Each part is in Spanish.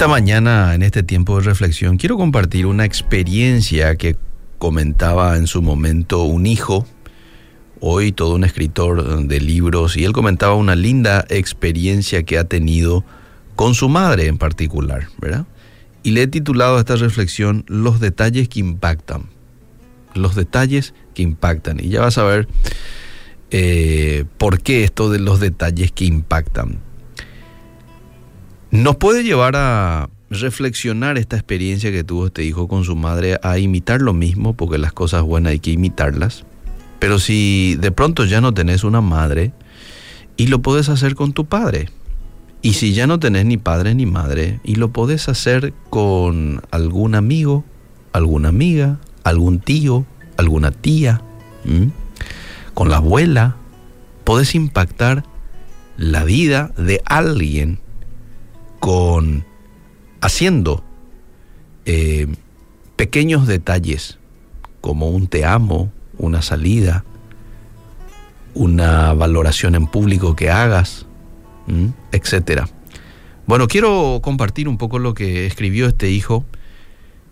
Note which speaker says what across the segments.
Speaker 1: esta mañana, en este tiempo de reflexión, quiero compartir una experiencia que comentaba en su momento un hijo, hoy todo un escritor de libros, y él comentaba una linda experiencia que ha tenido con su madre en particular, ¿verdad? Y le he titulado a esta reflexión Los detalles que impactan. Los detalles que impactan. Y ya vas a ver eh, por qué esto de los detalles que impactan. Nos puede llevar a reflexionar esta experiencia que tuvo este hijo con su madre, a imitar lo mismo, porque las cosas buenas hay que imitarlas. Pero si de pronto ya no tenés una madre, y lo puedes hacer con tu padre. Y si ya no tenés ni padre ni madre, y lo podés hacer con algún amigo, alguna amiga, algún tío, alguna tía, con la abuela, podés impactar la vida de alguien con haciendo eh, pequeños detalles como un te amo, una salida, una valoración en público que hagas, etcétera. Bueno, quiero compartir un poco lo que escribió este hijo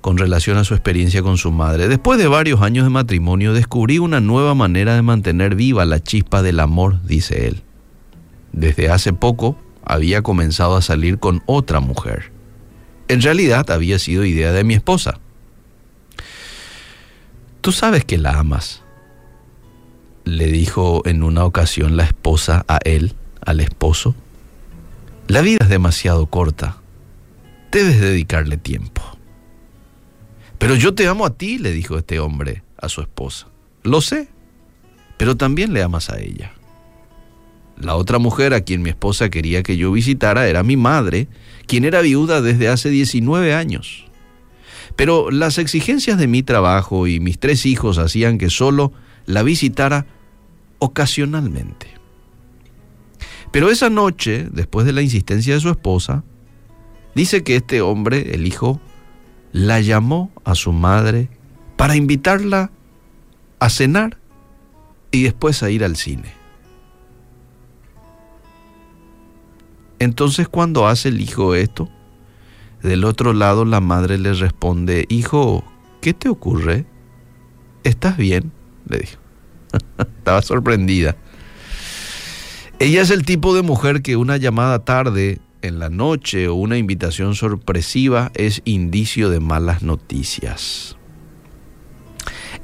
Speaker 1: con relación a su experiencia con su madre. Después de varios años de matrimonio, descubrí una nueva manera de mantener viva la chispa del amor, dice él. Desde hace poco había comenzado a salir con otra mujer. En realidad había sido idea de mi esposa. Tú sabes que la amas, le dijo en una ocasión la esposa a él, al esposo. La vida es demasiado corta. Debes dedicarle tiempo. Pero yo te amo a ti, le dijo este hombre a su esposa. Lo sé, pero también le amas a ella. La otra mujer a quien mi esposa quería que yo visitara era mi madre, quien era viuda desde hace 19 años. Pero las exigencias de mi trabajo y mis tres hijos hacían que solo la visitara ocasionalmente. Pero esa noche, después de la insistencia de su esposa, dice que este hombre, el hijo, la llamó a su madre para invitarla a cenar y después a ir al cine. Entonces cuando hace el hijo esto, del otro lado la madre le responde, hijo, ¿qué te ocurre? ¿Estás bien? le dijo. Estaba sorprendida. Ella es el tipo de mujer que una llamada tarde en la noche o una invitación sorpresiva es indicio de malas noticias.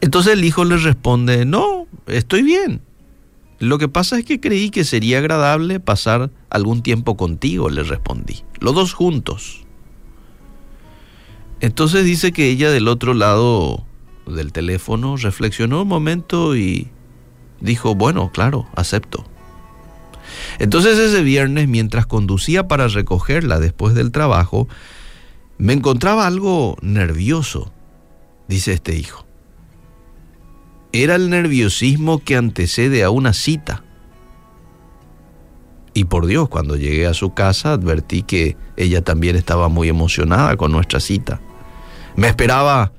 Speaker 1: Entonces el hijo le responde, no, estoy bien. Lo que pasa es que creí que sería agradable pasar algún tiempo contigo, le respondí. Los dos juntos. Entonces dice que ella del otro lado del teléfono reflexionó un momento y dijo, bueno, claro, acepto. Entonces ese viernes, mientras conducía para recogerla después del trabajo, me encontraba algo nervioso, dice este hijo. Era el nerviosismo que antecede a una cita. Y por Dios, cuando llegué a su casa advertí que ella también estaba muy emocionada con nuestra cita. Me esperaba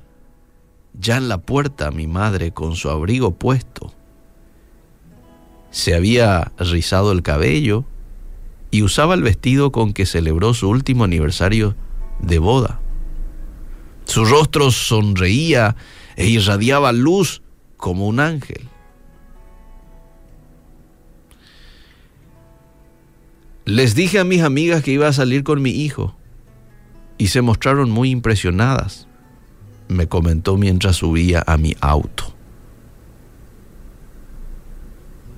Speaker 1: ya en la puerta mi madre con su abrigo puesto. Se había rizado el cabello y usaba el vestido con que celebró su último aniversario de boda. Su rostro sonreía e irradiaba luz como un ángel. Les dije a mis amigas que iba a salir con mi hijo y se mostraron muy impresionadas, me comentó mientras subía a mi auto.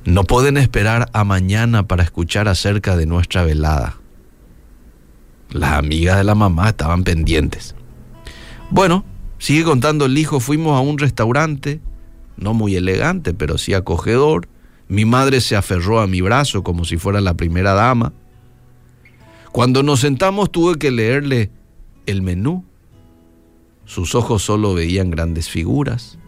Speaker 1: No pueden esperar a mañana para escuchar acerca de nuestra velada. Las amigas de la mamá estaban pendientes. Bueno, sigue contando el hijo, fuimos a un restaurante no muy elegante, pero sí acogedor. Mi madre se aferró a mi brazo como si fuera la primera dama. Cuando nos sentamos tuve que leerle el menú. Sus ojos solo veían grandes figuras.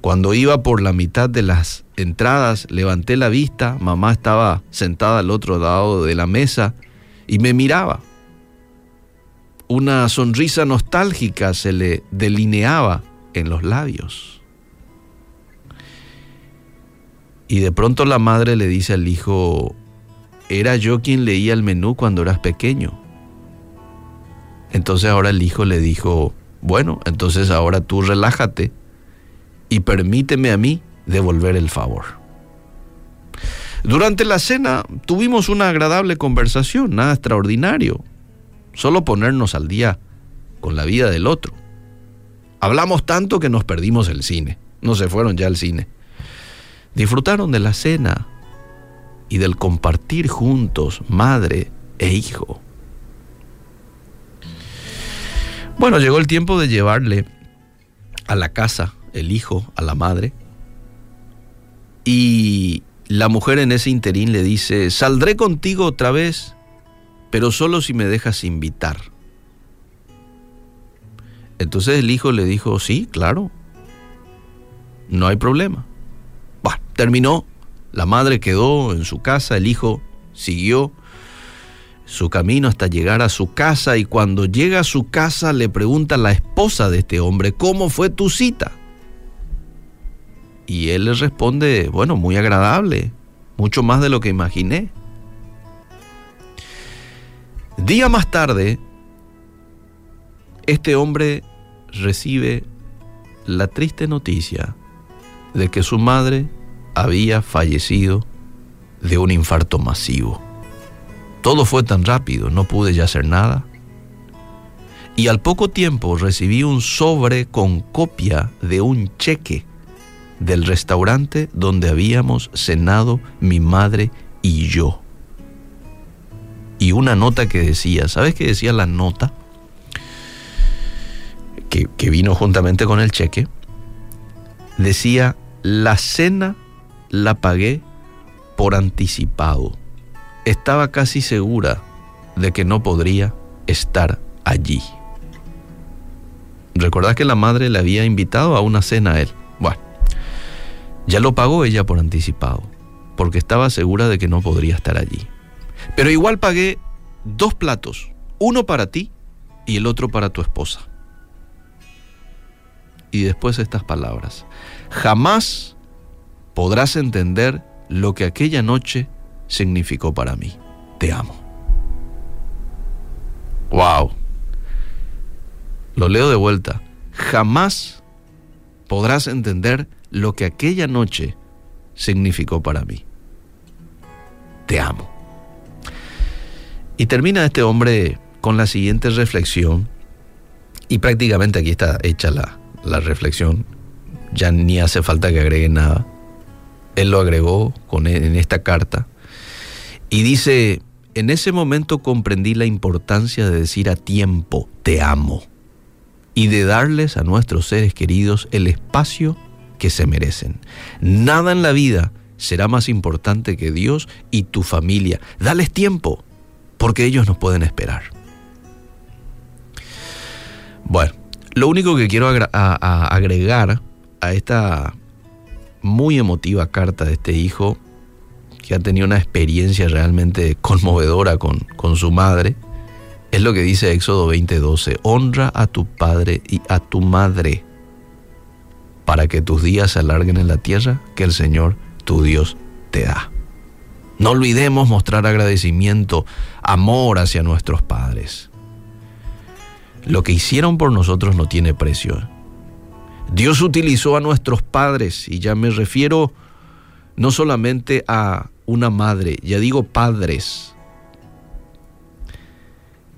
Speaker 1: Cuando iba por la mitad de las entradas, levanté la vista, mamá estaba sentada al otro lado de la mesa y me miraba. Una sonrisa nostálgica se le delineaba en los labios. Y de pronto la madre le dice al hijo, era yo quien leía el menú cuando eras pequeño. Entonces ahora el hijo le dijo, bueno, entonces ahora tú relájate y permíteme a mí devolver el favor. Durante la cena tuvimos una agradable conversación, nada extraordinario, solo ponernos al día con la vida del otro. Hablamos tanto que nos perdimos el cine, no se fueron ya al cine. Disfrutaron de la cena y del compartir juntos, madre e hijo. Bueno, llegó el tiempo de llevarle a la casa el hijo a la madre y la mujer en ese interín le dice, saldré contigo otra vez, pero solo si me dejas invitar. Entonces el hijo le dijo, sí, claro, no hay problema. Bah, terminó, la madre quedó en su casa, el hijo siguió su camino hasta llegar a su casa y cuando llega a su casa le pregunta a la esposa de este hombre, ¿cómo fue tu cita? Y él le responde, bueno, muy agradable, mucho más de lo que imaginé. Día más tarde, este hombre recibe la triste noticia de que su madre había fallecido de un infarto masivo. Todo fue tan rápido, no pude ya hacer nada. Y al poco tiempo recibí un sobre con copia de un cheque del restaurante donde habíamos cenado mi madre y yo. Y una nota que decía, ¿sabes qué decía la nota? Que, vino juntamente con el cheque, decía, la cena la pagué por anticipado. Estaba casi segura de que no podría estar allí. ¿Recordás que la madre le había invitado a una cena a él? Bueno, ya lo pagó ella por anticipado, porque estaba segura de que no podría estar allí. Pero igual pagué dos platos, uno para ti y el otro para tu esposa y después estas palabras. Jamás podrás entender lo que aquella noche significó para mí. Te amo. Wow. Lo leo de vuelta. Jamás podrás entender lo que aquella noche significó para mí. Te amo. Y termina este hombre con la siguiente reflexión, y prácticamente aquí está hecha la, la reflexión, ya ni hace falta que agregue nada. Él lo agregó con, en esta carta y dice, en ese momento comprendí la importancia de decir a tiempo, te amo, y de darles a nuestros seres queridos el espacio que se merecen. Nada en la vida será más importante que Dios y tu familia. Dales tiempo, porque ellos nos pueden esperar. Bueno, lo único que quiero agregar a esta muy emotiva carta de este hijo, que ha tenido una experiencia realmente conmovedora con, con su madre, es lo que dice Éxodo 20:12, honra a tu padre y a tu madre para que tus días se alarguen en la tierra que el Señor tu Dios te da. No olvidemos mostrar agradecimiento, amor hacia nuestros padres. Lo que hicieron por nosotros no tiene precio. Dios utilizó a nuestros padres, y ya me refiero no solamente a una madre, ya digo padres,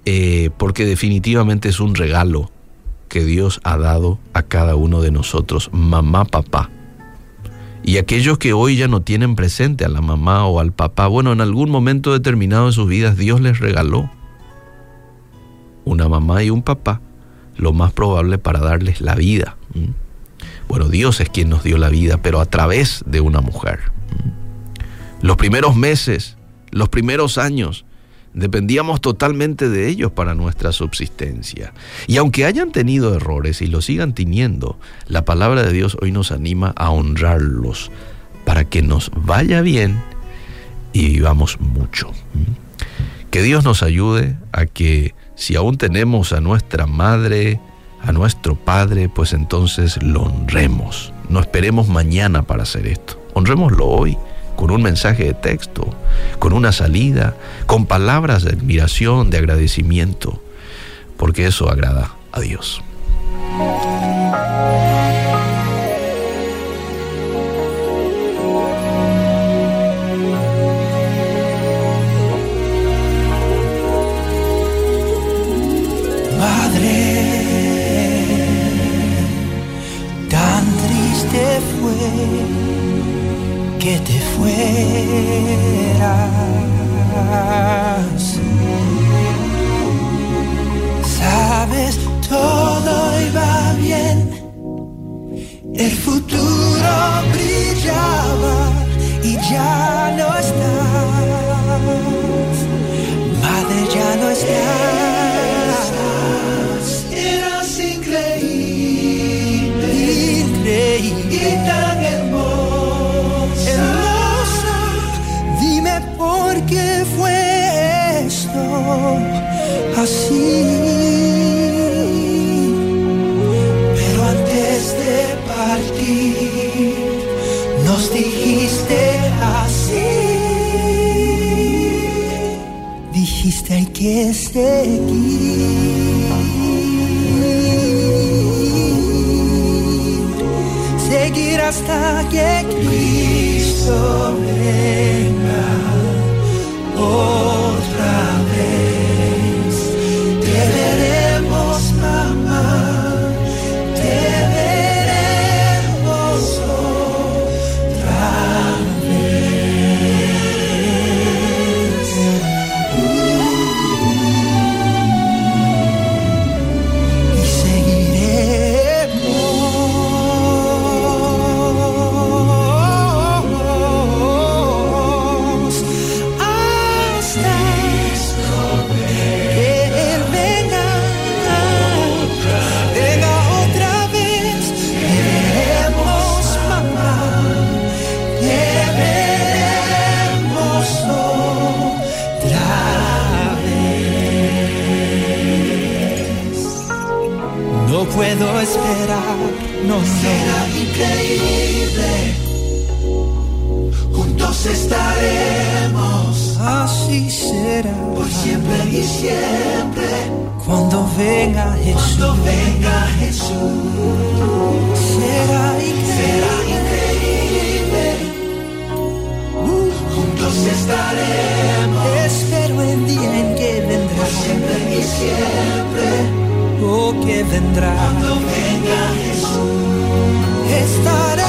Speaker 1: eh, porque definitivamente es un regalo que Dios ha dado a cada uno de nosotros, mamá, papá. Y aquellos que hoy ya no tienen presente a la mamá o al papá, bueno, en algún momento determinado de sus vidas Dios les regaló una mamá y un papá, lo más probable para darles la vida. Bueno, Dios es quien nos dio la vida, pero a través de una mujer. Los primeros meses, los primeros años, dependíamos totalmente de ellos para nuestra subsistencia. Y aunque hayan tenido errores y lo sigan teniendo, la palabra de Dios hoy nos anima a honrarlos para que nos vaya bien y vivamos mucho. Que Dios nos ayude a que si aún tenemos a nuestra madre, a nuestro padre, pues entonces lo honremos. No esperemos mañana para hacer esto. Honrémoslo hoy con un mensaje de texto, con una salida, con palabras de admiración, de agradecimiento. porque eso agrada a Dios.
Speaker 2: Que te fueras. Sabes, todo iba bien, el futuro brillaba y ya nos dijiste así. Dijiste hay que seguir, seguir hasta que Cristo venga siempre y siempre. Cuando venga Jesús. Cuando venga Jesús. Será increíble. Juntos estaremos. Espero el día en que vendrá. Siempre y siempre. Oh, que vendrá. Cuando venga Jesús. Estaremos.